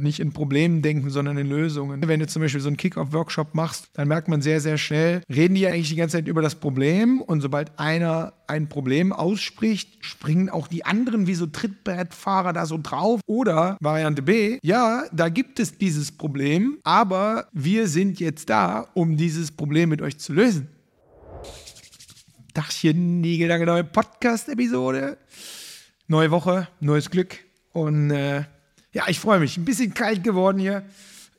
nicht in Problemen denken, sondern in Lösungen. Wenn du zum Beispiel so einen Kick-Off-Workshop machst, dann merkt man sehr, sehr schnell, reden die ja eigentlich die ganze Zeit über das Problem und sobald einer ein Problem ausspricht, springen auch die anderen wie so Trittbrettfahrer da so drauf. Oder Variante B, ja, da gibt es dieses Problem, aber wir sind jetzt da, um dieses Problem mit euch zu lösen. Dachchen, die Gedanke, neue Podcast-Episode. Neue Woche, neues Glück und äh, ja, ich freue mich. Ein bisschen kalt geworden hier.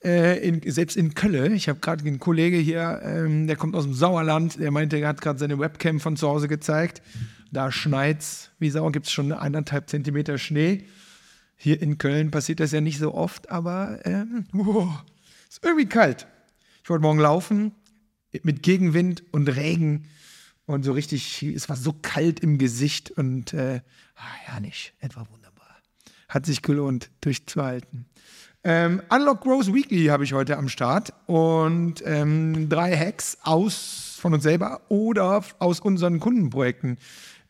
Äh, in, selbst in Köln. Ich habe gerade einen Kollege hier, ähm, der kommt aus dem Sauerland, der meinte, er hat gerade seine Webcam von zu Hause gezeigt. Da schneit's wie Sau, gibt es schon eineinhalb Zentimeter Schnee. Hier in Köln passiert das ja nicht so oft, aber ähm, wow, ist irgendwie kalt. Ich wollte morgen laufen mit Gegenwind und Regen und so richtig, es war so kalt im Gesicht und äh, ah, ja, nicht, etwa wunderbar hat sich gelohnt, durchzuhalten. Ähm, Unlock Growth Weekly habe ich heute am Start und ähm, drei Hacks aus von uns selber oder aus unseren Kundenprojekten,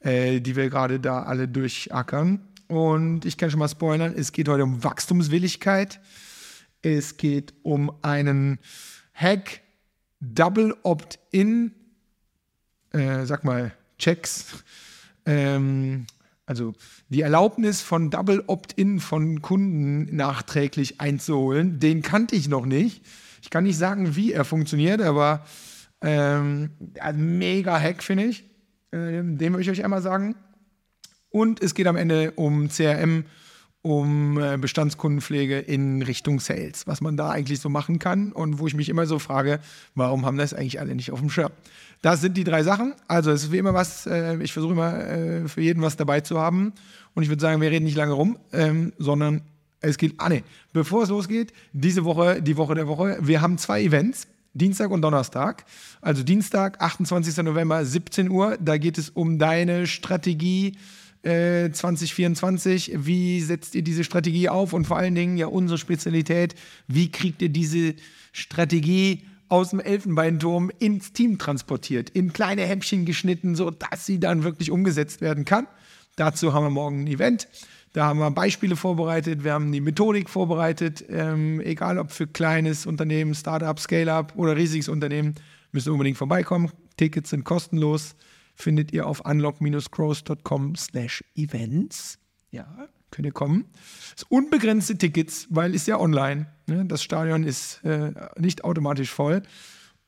äh, die wir gerade da alle durchackern. Und ich kann schon mal spoilern, es geht heute um Wachstumswilligkeit. Es geht um einen Hack Double Opt-in, äh, sag mal, Checks. Ähm, also die Erlaubnis von Double Opt-in von Kunden nachträglich einzuholen, den kannte ich noch nicht. Ich kann nicht sagen, wie er funktioniert, aber ähm, mega Hack, finde ich. Ähm, den würde ich euch einmal sagen. Und es geht am Ende um CRM, um äh, Bestandskundenpflege in Richtung Sales, was man da eigentlich so machen kann und wo ich mich immer so frage, warum haben das eigentlich alle nicht auf dem Schirm? Das sind die drei Sachen. Also es ist wie immer was, äh, ich versuche immer äh, für jeden was dabei zu haben. Und ich würde sagen, wir reden nicht lange rum, ähm, sondern es geht, ah ne, bevor es losgeht, diese Woche, die Woche der Woche, wir haben zwei Events. Dienstag und Donnerstag. Also Dienstag, 28. November, 17 Uhr. Da geht es um deine Strategie äh, 2024. Wie setzt ihr diese Strategie auf? Und vor allen Dingen ja unsere Spezialität, wie kriegt ihr diese Strategie aus dem Elfenbeinturm ins Team transportiert, in kleine Häppchen geschnitten, sodass sie dann wirklich umgesetzt werden kann. Dazu haben wir morgen ein Event. Da haben wir Beispiele vorbereitet, wir haben die Methodik vorbereitet. Ähm, egal ob für kleines Unternehmen, Startup, Scale-up oder riesiges Unternehmen, müsst ihr unbedingt vorbeikommen. Tickets sind kostenlos. Findet ihr auf unlock-crows.com slash events. Ja, könnt ihr kommen. Das unbegrenzte Tickets, weil ist ja online. Ne? Das Stadion ist äh, nicht automatisch voll.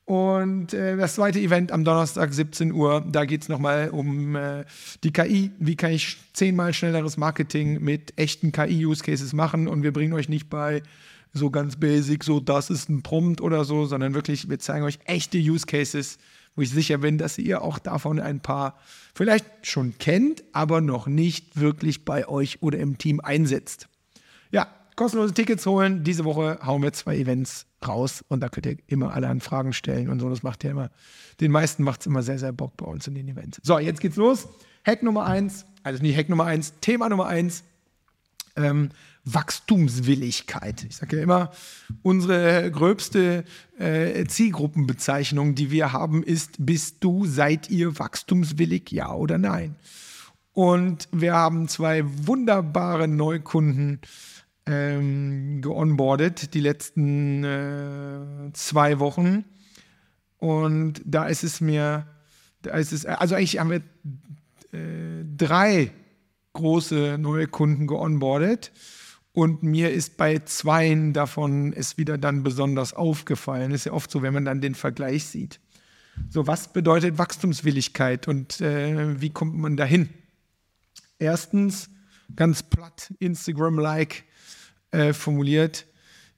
Und äh, das zweite Event am Donnerstag 17 Uhr, da geht es nochmal um äh, die KI. Wie kann ich zehnmal schnelleres Marketing mit echten KI-Use-Cases machen? Und wir bringen euch nicht bei so ganz basic, so das ist ein Prompt oder so, sondern wirklich, wir zeigen euch echte Use-Cases, wo ich sicher bin, dass ihr auch davon ein paar vielleicht schon kennt, aber noch nicht wirklich bei euch oder im Team einsetzt. Ja, kostenlose Tickets holen. Diese Woche hauen wir zwei Events raus und da könnt ihr immer alle an Fragen stellen und so. Das macht ja immer, den meisten macht es immer sehr, sehr Bock bei uns in den Events. So, jetzt geht's los. Hack Nummer eins, also nicht Hack Nummer eins, Thema Nummer eins. Ähm, Wachstumswilligkeit. Ich sage ja immer, unsere gröbste äh, Zielgruppenbezeichnung, die wir haben, ist, bist du, seid ihr wachstumswillig, ja oder nein? Und wir haben zwei wunderbare Neukunden ähm, geonboardet, die letzten äh, zwei Wochen. Und da ist es mir, da ist es, also eigentlich haben wir äh, drei große neue Kunden geonboardet. Und mir ist bei zweien davon es wieder dann besonders aufgefallen. Ist ja oft so, wenn man dann den Vergleich sieht. So, was bedeutet Wachstumswilligkeit und äh, wie kommt man dahin? Erstens, ganz platt, Instagram-like äh, formuliert,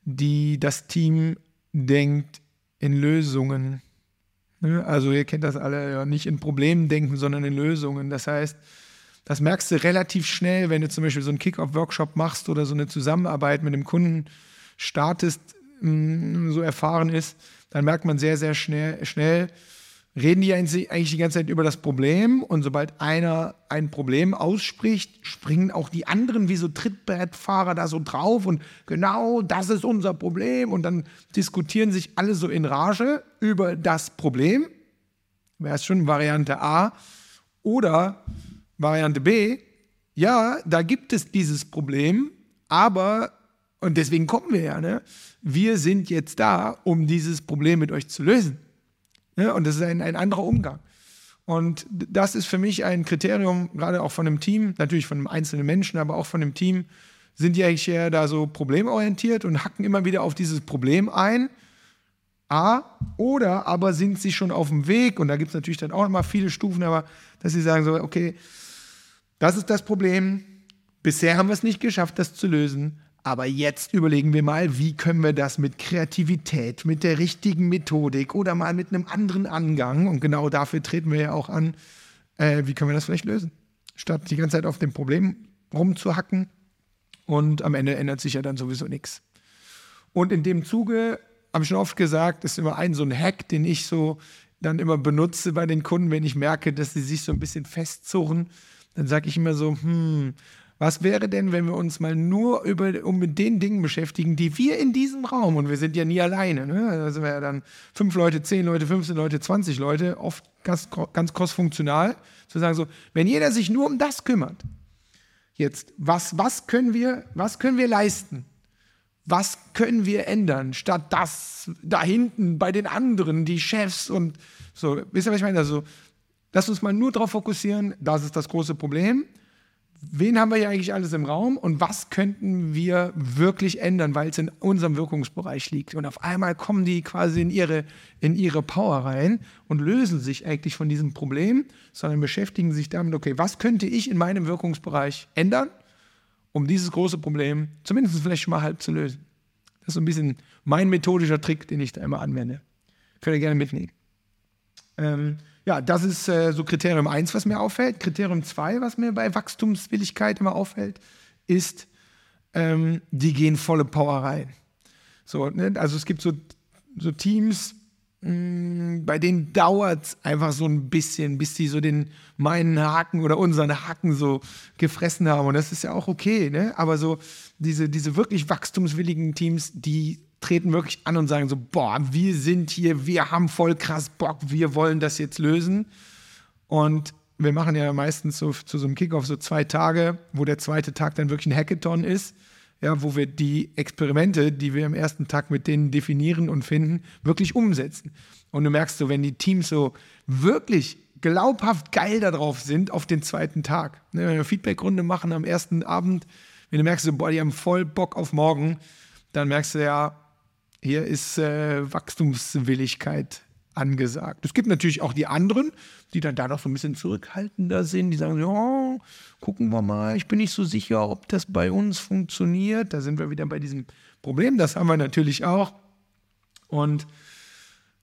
die das Team denkt in Lösungen. Ne? Also ihr kennt das alle, ja, nicht in Problemen denken, sondern in Lösungen. Das heißt, das merkst du relativ schnell, wenn du zum Beispiel so einen Kick-Off-Workshop machst oder so eine Zusammenarbeit mit einem Kunden startest, mm, so erfahren ist, dann merkt man sehr, sehr schnell, schnell reden die eigentlich die ganze Zeit über das Problem und sobald einer ein Problem ausspricht, springen auch die anderen wie so Trittbrettfahrer da so drauf und genau das ist unser Problem und dann diskutieren sich alle so in Rage über das Problem. Wäre es schon Variante A. Oder Variante B, ja, da gibt es dieses Problem, aber Und deswegen kommen wir ja. Ne? Wir sind jetzt da, um dieses Problem mit euch zu lösen. Ne? Und das ist ein, ein anderer Umgang. Und das ist für mich ein Kriterium, gerade auch von einem Team, natürlich von einem einzelnen Menschen, aber auch von einem Team, sind die eigentlich eher da so problemorientiert und hacken immer wieder auf dieses Problem ein. A, oder aber sind sie schon auf dem Weg, und da gibt es natürlich dann auch immer viele Stufen, aber dass sie sagen so, okay, das ist das Problem, bisher haben wir es nicht geschafft, das zu lösen, aber jetzt überlegen wir mal, wie können wir das mit Kreativität, mit der richtigen Methodik oder mal mit einem anderen Angang, und genau dafür treten wir ja auch an, äh, wie können wir das vielleicht lösen? Statt die ganze Zeit auf dem Problem rumzuhacken und am Ende ändert sich ja dann sowieso nichts. Und in dem Zuge habe ich schon oft gesagt, ist immer ein so ein Hack, den ich so dann immer benutze bei den Kunden, wenn ich merke, dass sie sich so ein bisschen festzurren. Dann sage ich immer so, hm, was wäre denn, wenn wir uns mal nur über, um mit den Dingen beschäftigen, die wir in diesem Raum, und wir sind ja nie alleine, ne? da sind wir ja dann fünf Leute, zehn Leute, 15 Leute, 20 Leute, oft ganz, ganz crossfunktional, zu sagen so, wenn jeder sich nur um das kümmert, jetzt, was, was, können wir, was können wir leisten? Was können wir ändern, statt das da hinten bei den anderen, die Chefs und so, wisst ihr, was ich meine? Also, lass uns mal nur darauf fokussieren, das ist das große Problem wen haben wir hier eigentlich alles im Raum und was könnten wir wirklich ändern, weil es in unserem Wirkungsbereich liegt. Und auf einmal kommen die quasi in ihre, in ihre Power rein und lösen sich eigentlich von diesem Problem, sondern beschäftigen sich damit, okay, was könnte ich in meinem Wirkungsbereich ändern, um dieses große Problem zumindest vielleicht schon mal halb zu lösen. Das ist so ein bisschen mein methodischer Trick, den ich da immer anwende. Könnt ihr gerne mitnehmen. Ähm, ja, das ist äh, so Kriterium 1, was mir auffällt. Kriterium 2, was mir bei Wachstumswilligkeit immer auffällt, ist, ähm, die gehen volle Power rein. So, ne? Also es gibt so, so Teams, bei denen dauert es einfach so ein bisschen, bis die so den meinen Haken oder unseren Haken so gefressen haben. Und das ist ja auch okay, ne? Aber so diese, diese wirklich wachstumswilligen Teams, die treten wirklich an und sagen so, boah, wir sind hier, wir haben voll krass Bock, wir wollen das jetzt lösen. Und wir machen ja meistens so zu so einem Kickoff so zwei Tage, wo der zweite Tag dann wirklich ein Hackathon ist, ja, wo wir die Experimente, die wir am ersten Tag mit denen definieren und finden, wirklich umsetzen. Und du merkst so, wenn die Teams so wirklich glaubhaft geil darauf sind auf den zweiten Tag, ne, wenn wir eine Feedbackrunde machen am ersten Abend, wenn du merkst so, boah, die haben voll Bock auf morgen, dann merkst du ja, hier ist äh, Wachstumswilligkeit angesagt. Es gibt natürlich auch die anderen, die dann da noch so ein bisschen zurückhaltender sind, die sagen, ja, gucken wir mal, ich bin nicht so sicher, ob das bei uns funktioniert. Da sind wir wieder bei diesem Problem, das haben wir natürlich auch. Und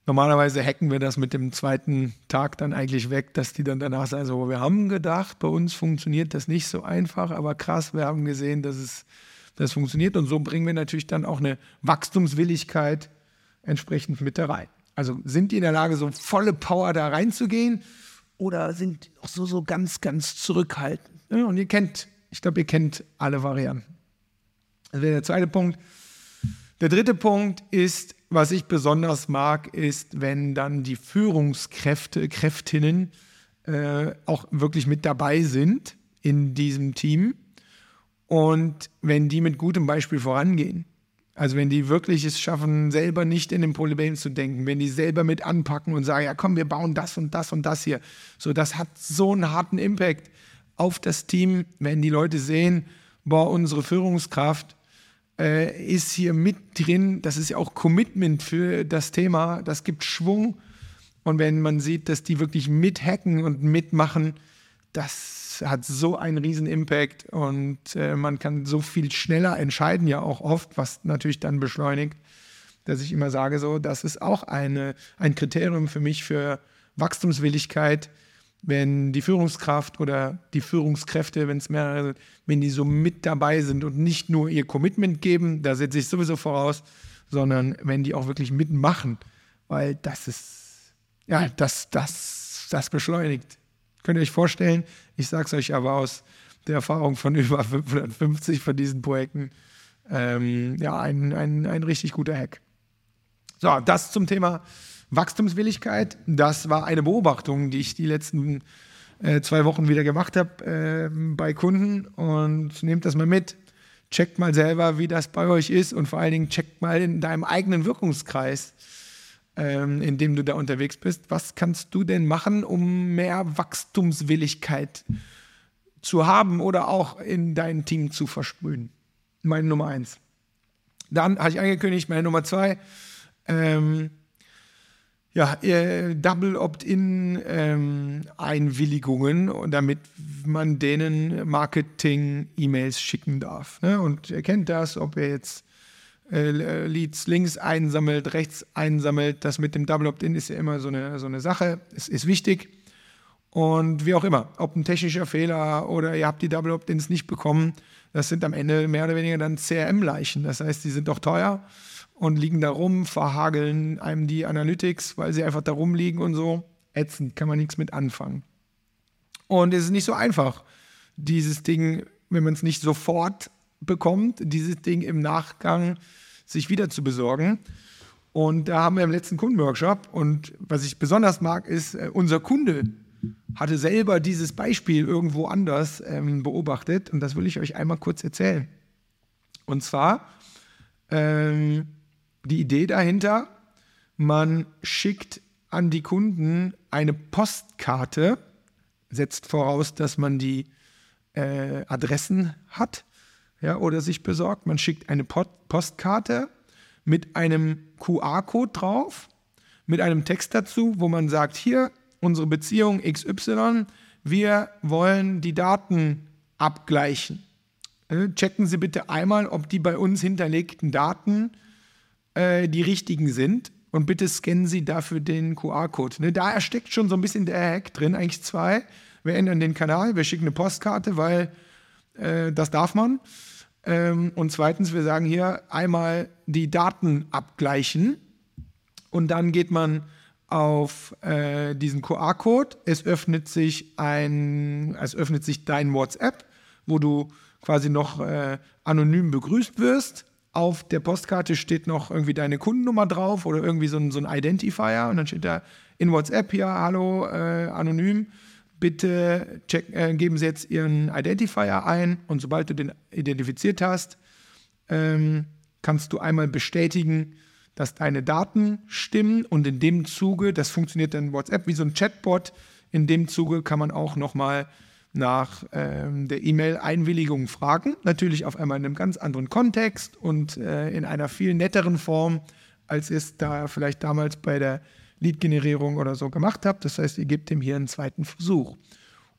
normalerweise hacken wir das mit dem zweiten Tag dann eigentlich weg, dass die dann danach sagen, so, wir haben gedacht, bei uns funktioniert das nicht so einfach, aber krass, wir haben gesehen, dass es das funktioniert. Und so bringen wir natürlich dann auch eine Wachstumswilligkeit entsprechend mit da rein. Also sind die in der Lage, so volle Power da reinzugehen oder sind die noch so, so ganz, ganz zurückhaltend? Und ihr kennt, ich glaube, ihr kennt alle Varianten. Das wäre der zweite Punkt. Der dritte Punkt ist, was ich besonders mag, ist, wenn dann die Führungskräfte, Kräftinnen äh, auch wirklich mit dabei sind in diesem Team und wenn die mit gutem Beispiel vorangehen, also wenn die wirklich es schaffen, selber nicht in den Problem zu denken, wenn die selber mit anpacken und sagen, ja komm, wir bauen das und das und das hier, so das hat so einen harten Impact auf das Team, wenn die Leute sehen, boah, unsere Führungskraft äh, ist hier mit drin, das ist ja auch Commitment für das Thema, das gibt Schwung. Und wenn man sieht, dass die wirklich mithacken und mitmachen, das hat so einen riesen Impact und äh, man kann so viel schneller entscheiden, ja auch oft, was natürlich dann beschleunigt, dass ich immer sage, so, das ist auch eine, ein Kriterium für mich für Wachstumswilligkeit, wenn die Führungskraft oder die Führungskräfte, wenn es mehrere sind, wenn die so mit dabei sind und nicht nur ihr Commitment geben, da setze ich sowieso voraus, sondern wenn die auch wirklich mitmachen, weil das ist, ja, das, das, das beschleunigt Könnt ihr euch vorstellen, ich sage es euch aber aus der Erfahrung von über 550 von diesen Projekten, ähm, ja, ein, ein, ein richtig guter Hack. So, das zum Thema Wachstumswilligkeit. Das war eine Beobachtung, die ich die letzten äh, zwei Wochen wieder gemacht habe äh, bei Kunden und nehmt das mal mit. checkt mal selber, wie das bei euch ist und vor allen Dingen checkt mal in deinem eigenen Wirkungskreis, ähm, in dem du da unterwegs bist. Was kannst du denn machen, um mehr Wachstumswilligkeit zu haben oder auch in dein Team zu versprühen? Meine Nummer eins. Dann habe ich angekündigt, meine Nummer zwei. Ähm, ja, äh, Double Opt-in-Einwilligungen, ähm, damit man denen Marketing-E-Mails schicken darf. Ne? Und ihr kennt das, ob ihr jetzt äh, Leads links einsammelt, rechts einsammelt. Das mit dem Double Opt-in ist ja immer so eine, so eine Sache. Es ist wichtig. Und wie auch immer, ob ein technischer Fehler oder ihr habt die Double Opt-ins nicht bekommen, das sind am Ende mehr oder weniger dann CRM-Leichen. Das heißt, die sind doch teuer und liegen da rum, verhageln einem die Analytics, weil sie einfach da rumliegen und so. Ätzend, kann man nichts mit anfangen. Und es ist nicht so einfach, dieses Ding, wenn man es nicht sofort bekommt, dieses Ding im Nachgang sich wieder zu besorgen. Und da haben wir im letzten Kundenworkshop und was ich besonders mag, ist, äh, unser Kunde hatte selber dieses Beispiel irgendwo anders ähm, beobachtet und das will ich euch einmal kurz erzählen. Und zwar ähm, die Idee dahinter, man schickt an die Kunden eine Postkarte, setzt voraus, dass man die äh, Adressen hat ja, oder sich besorgt. Man schickt eine Postkarte mit einem QR-Code drauf, mit einem Text dazu, wo man sagt, hier unsere Beziehung XY, wir wollen die Daten abgleichen. Äh, checken Sie bitte einmal, ob die bei uns hinterlegten Daten äh, die richtigen sind. Und bitte scannen Sie dafür den QR-Code. Ne, da steckt schon so ein bisschen der Hack drin, eigentlich zwei. Wir ändern den Kanal, wir schicken eine Postkarte, weil äh, das darf man. Ähm, und zweitens, wir sagen hier einmal die Daten abgleichen. Und dann geht man auf äh, diesen QR-Code. Es öffnet sich ein, es öffnet sich dein WhatsApp, wo du quasi noch äh, anonym begrüßt wirst auf der Postkarte steht noch irgendwie deine Kundennummer drauf oder irgendwie so ein, so ein Identifier und dann steht da in WhatsApp hier, hallo, äh, anonym, bitte check, äh, geben Sie jetzt Ihren Identifier ein und sobald du den identifiziert hast, ähm, kannst du einmal bestätigen, dass deine Daten stimmen und in dem Zuge, das funktioniert dann WhatsApp wie so ein Chatbot, in dem Zuge kann man auch nochmal mal nach ähm, der E-Mail-Einwilligung fragen. Natürlich auf einmal in einem ganz anderen Kontext und äh, in einer viel netteren Form, als es da vielleicht damals bei der Lead-Generierung oder so gemacht habt. Das heißt, ihr gebt dem hier einen zweiten Versuch.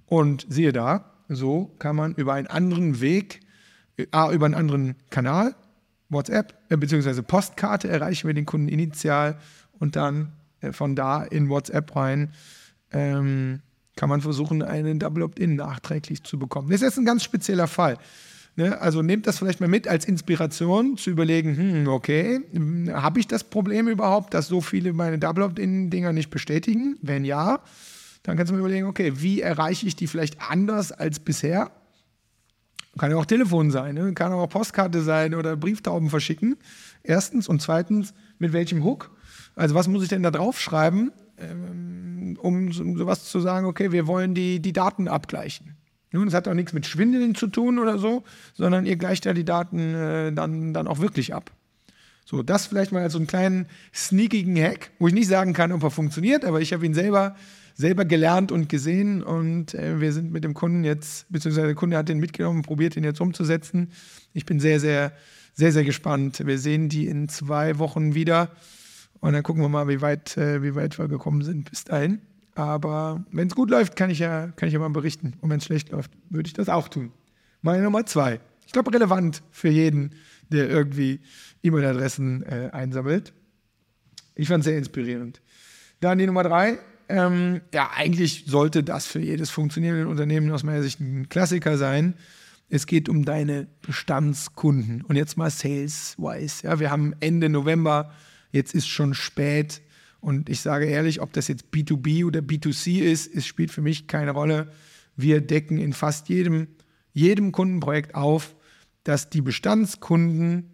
Und siehe da, so kann man über einen anderen Weg, äh, über einen anderen Kanal, WhatsApp äh, bzw. Postkarte erreichen wir den Kunden initial und dann äh, von da in WhatsApp rein. Ähm, kann man versuchen, einen Double Opt-in nachträglich zu bekommen. Das ist jetzt ein ganz spezieller Fall. Ne? Also nehmt das vielleicht mal mit als Inspiration, zu überlegen, hm, okay, habe ich das Problem überhaupt, dass so viele meine Double Opt-in-Dinger nicht bestätigen? Wenn ja, dann kannst du mir überlegen, okay, wie erreiche ich die vielleicht anders als bisher? Kann ja auch Telefon sein, ne? kann auch Postkarte sein oder Brieftauben verschicken. Erstens und zweitens, mit welchem Hook? Also was muss ich denn da draufschreiben, ähm, um sowas zu sagen, okay, wir wollen die, die Daten abgleichen. Nun, das hat auch nichts mit Schwindeln zu tun oder so, sondern ihr gleicht ja die Daten äh, dann, dann auch wirklich ab. So, das vielleicht mal als so einen kleinen sneakigen Hack, wo ich nicht sagen kann, ob er funktioniert, aber ich habe ihn selber, selber gelernt und gesehen und äh, wir sind mit dem Kunden jetzt, beziehungsweise der Kunde hat den mitgenommen probiert, ihn jetzt umzusetzen. Ich bin sehr, sehr, sehr, sehr gespannt. Wir sehen die in zwei Wochen wieder. Und dann gucken wir mal, wie weit, äh, wie weit wir gekommen sind bis dahin. Aber wenn es gut läuft, kann ich, ja, kann ich ja mal berichten. Und wenn es schlecht läuft, würde ich das auch tun. Meine Nummer zwei. Ich glaube, relevant für jeden, der irgendwie E-Mail-Adressen äh, einsammelt. Ich fand es sehr inspirierend. Dann die Nummer drei. Ähm, ja, eigentlich sollte das für jedes funktionierende Unternehmen aus meiner Sicht ein Klassiker sein. Es geht um deine Bestandskunden. Und jetzt mal sales-wise. Ja, wir haben Ende November Jetzt ist schon spät und ich sage ehrlich, ob das jetzt B2B oder B2C ist, es spielt für mich keine Rolle. Wir decken in fast jedem, jedem Kundenprojekt auf, dass die Bestandskunden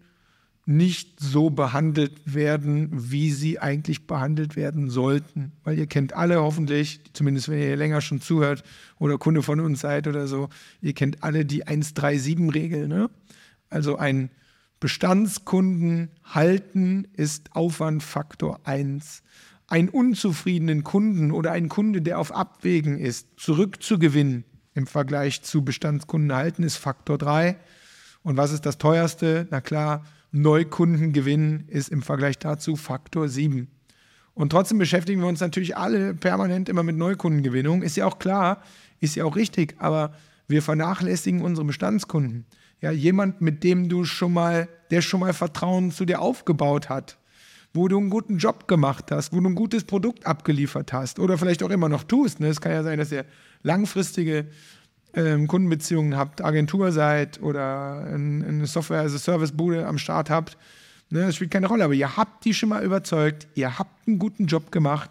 nicht so behandelt werden, wie sie eigentlich behandelt werden sollten. Weil ihr kennt alle hoffentlich, zumindest wenn ihr länger schon zuhört oder Kunde von uns seid oder so, ihr kennt alle die 137-Regel. Ne? Also ein Bestandskunden halten ist Aufwandfaktor 1. Einen unzufriedenen Kunden oder einen Kunde, der auf Abwägen ist, zurückzugewinnen im Vergleich zu Bestandskunden halten, ist Faktor 3. Und was ist das teuerste? Na klar, Neukundengewinn ist im Vergleich dazu Faktor 7. Und trotzdem beschäftigen wir uns natürlich alle permanent immer mit Neukundengewinnung. Ist ja auch klar, ist ja auch richtig, aber wir vernachlässigen unsere Bestandskunden. Ja, jemand, mit dem du schon mal, der schon mal Vertrauen zu dir aufgebaut hat, wo du einen guten Job gemacht hast, wo du ein gutes Produkt abgeliefert hast oder vielleicht auch immer noch tust. Ne? Es kann ja sein, dass ihr langfristige ähm, Kundenbeziehungen habt, Agentur seid oder eine Software-as-a-Service-Bude am Start habt. Ne? Das spielt keine Rolle, aber ihr habt die schon mal überzeugt, ihr habt einen guten Job gemacht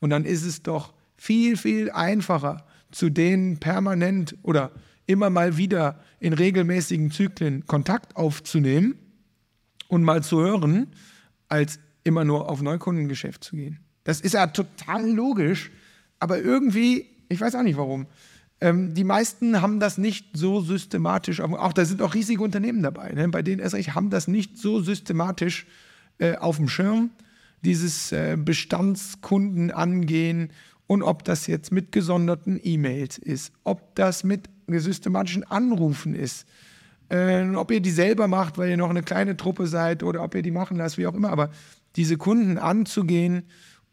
und dann ist es doch viel, viel einfacher, zu denen permanent oder immer mal wieder in regelmäßigen Zyklen Kontakt aufzunehmen und mal zu hören, als immer nur auf Neukundengeschäft zu gehen. Das ist ja total logisch, aber irgendwie, ich weiß auch nicht warum. Ähm, die meisten haben das nicht so systematisch, auch da sind auch riesige Unternehmen dabei, ne, bei denen erst haben das nicht so systematisch äh, auf dem Schirm, dieses äh, Bestandskunden angehen und ob das jetzt mit gesonderten E-Mails ist, ob das mit systematischen Anrufen ist, äh, ob ihr die selber macht, weil ihr noch eine kleine Truppe seid oder ob ihr die machen lasst, wie auch immer, aber diese Kunden anzugehen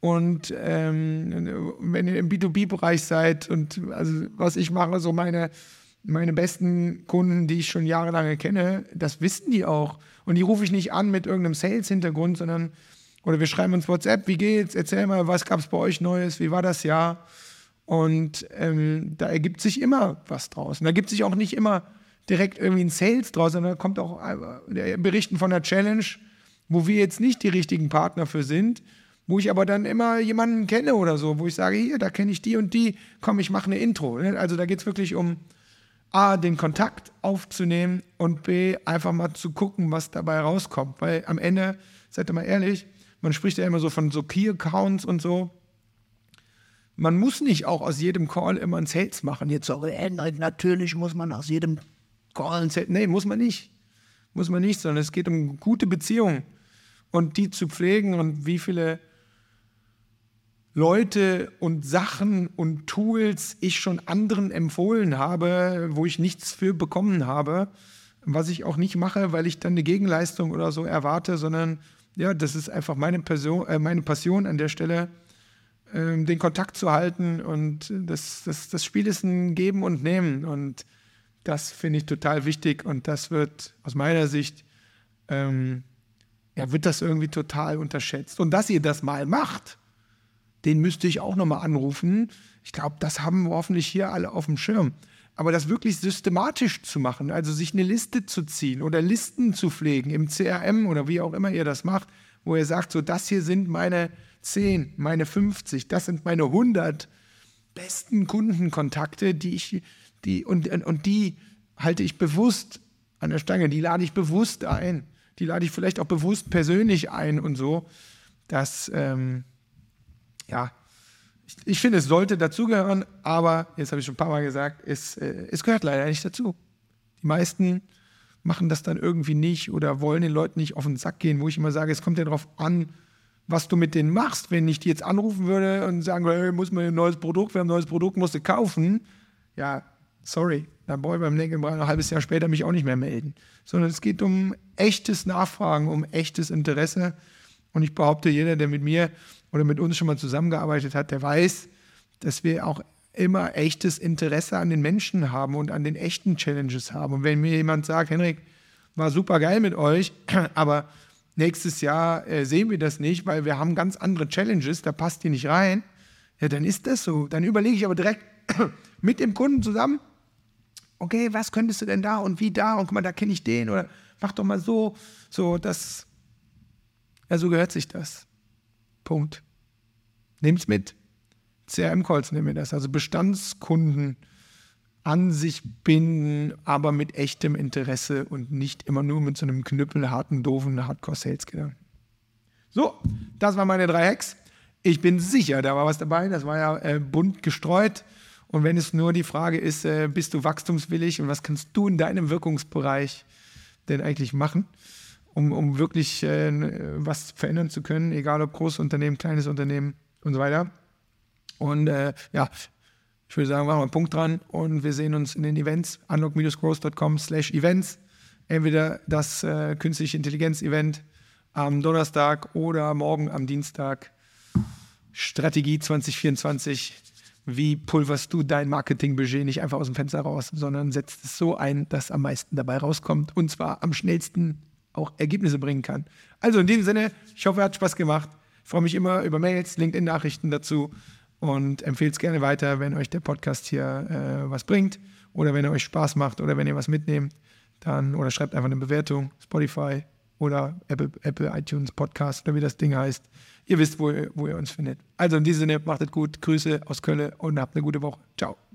und ähm, wenn ihr im B2B-Bereich seid und also was ich mache, so meine, meine besten Kunden, die ich schon jahrelang kenne, das wissen die auch. Und die rufe ich nicht an mit irgendeinem Sales-Hintergrund, sondern oder wir schreiben uns WhatsApp, wie geht's? Erzähl mal, was gab es bei euch Neues? Wie war das Jahr? Und ähm, da ergibt sich immer was draus. Und da gibt sich auch nicht immer direkt irgendwie ein Sales draus, sondern da kommt auch äh, Berichten von der Challenge, wo wir jetzt nicht die richtigen Partner für sind, wo ich aber dann immer jemanden kenne oder so, wo ich sage, hier, da kenne ich die und die, komm, ich mache eine Intro. Ne? Also da geht es wirklich um A, den Kontakt aufzunehmen und B, einfach mal zu gucken, was dabei rauskommt. Weil am Ende, seid ihr mal ehrlich, man spricht ja immer so von so Key-Accounts und so. Man muss nicht auch aus jedem Call immer ein Sales machen. Jetzt so, äh, natürlich muss man aus jedem Call ein Sales. Nee, muss man nicht. Muss man nicht, sondern es geht um gute Beziehungen und die zu pflegen und wie viele Leute und Sachen und Tools ich schon anderen empfohlen habe, wo ich nichts für bekommen habe, was ich auch nicht mache, weil ich dann eine Gegenleistung oder so erwarte, sondern ja, das ist einfach meine, Person, äh, meine Passion an der Stelle, den Kontakt zu halten und das, das, das Spiel ist ein Geben und Nehmen und das finde ich total wichtig und das wird aus meiner Sicht ähm, ja, wird das irgendwie total unterschätzt. Und dass ihr das mal macht, den müsste ich auch nochmal anrufen. Ich glaube, das haben wir hoffentlich hier alle auf dem Schirm. Aber das wirklich systematisch zu machen, also sich eine Liste zu ziehen oder Listen zu pflegen im CRM oder wie auch immer ihr das macht, wo ihr sagt, so das hier sind meine 10, meine 50, das sind meine 100 besten Kundenkontakte, die ich, die, und, und die halte ich bewusst an der Stange, die lade ich bewusst ein, die lade ich vielleicht auch bewusst persönlich ein und so. dass, ähm, ja, ich, ich, finde, es sollte dazugehören, aber, jetzt habe ich schon ein paar Mal gesagt, es, äh, es gehört leider nicht dazu. Die meisten machen das dann irgendwie nicht oder wollen den Leuten nicht auf den Sack gehen, wo ich immer sage, es kommt ja darauf an, was du mit denen machst. Wenn ich die jetzt anrufen würde und sagen würde, hey, muss man ein neues Produkt, wir haben ein neues Produkt, musst du kaufen, ja, sorry, dann brauche ich beim nächsten Mal ein halbes Jahr später mich auch nicht mehr melden. Sondern es geht um echtes Nachfragen, um echtes Interesse. Und ich behaupte, jeder, der mit mir oder mit uns schon mal zusammengearbeitet hat, der weiß, dass wir auch immer echtes Interesse an den Menschen haben und an den echten Challenges haben. Und wenn mir jemand sagt, Henrik, war super geil mit euch, aber nächstes Jahr äh, sehen wir das nicht, weil wir haben ganz andere Challenges, da passt die nicht rein, ja, dann ist das so. Dann überlege ich aber direkt mit dem Kunden zusammen, okay, was könntest du denn da und wie da und guck mal, da kenne ich den oder mach doch mal so, so, das, ja, so gehört sich das. Punkt. Nehmt's mit. CRM-Calls nehmen wir das, also Bestandskunden an sich binden, aber mit echtem Interesse und nicht immer nur mit so einem knüppelharten, doofen Hardcore-Sales-Gedanken. So, das waren meine drei Hacks. Ich bin sicher, da war was dabei. Das war ja äh, bunt gestreut. Und wenn es nur die Frage ist, äh, bist du wachstumswillig und was kannst du in deinem Wirkungsbereich denn eigentlich machen, um, um wirklich äh, was verändern zu können, egal ob großes Unternehmen, kleines Unternehmen und so weiter. Und äh, ja, ich würde sagen, machen wir einen Punkt dran und wir sehen uns in den Events, unlock-growth.com slash events. Entweder das äh, künstliche Intelligenz-Event am Donnerstag oder morgen am Dienstag. Strategie 2024. Wie pulverst du dein Marketingbudget nicht einfach aus dem Fenster raus, sondern setzt es so ein, dass am meisten dabei rauskommt und zwar am schnellsten auch Ergebnisse bringen kann. Also in diesem Sinne, ich hoffe, es hat Spaß gemacht. Ich freue mich immer über Mails, LinkedIn-Nachrichten dazu und empfehle es gerne weiter, wenn euch der Podcast hier äh, was bringt oder wenn er euch Spaß macht oder wenn ihr was mitnehmt, dann oder schreibt einfach eine Bewertung, Spotify oder Apple, Apple iTunes Podcast oder wie das Ding heißt. Ihr wisst, wo, wo ihr uns findet. Also in diesem Sinne, macht es gut, Grüße aus Köln und habt eine gute Woche. Ciao.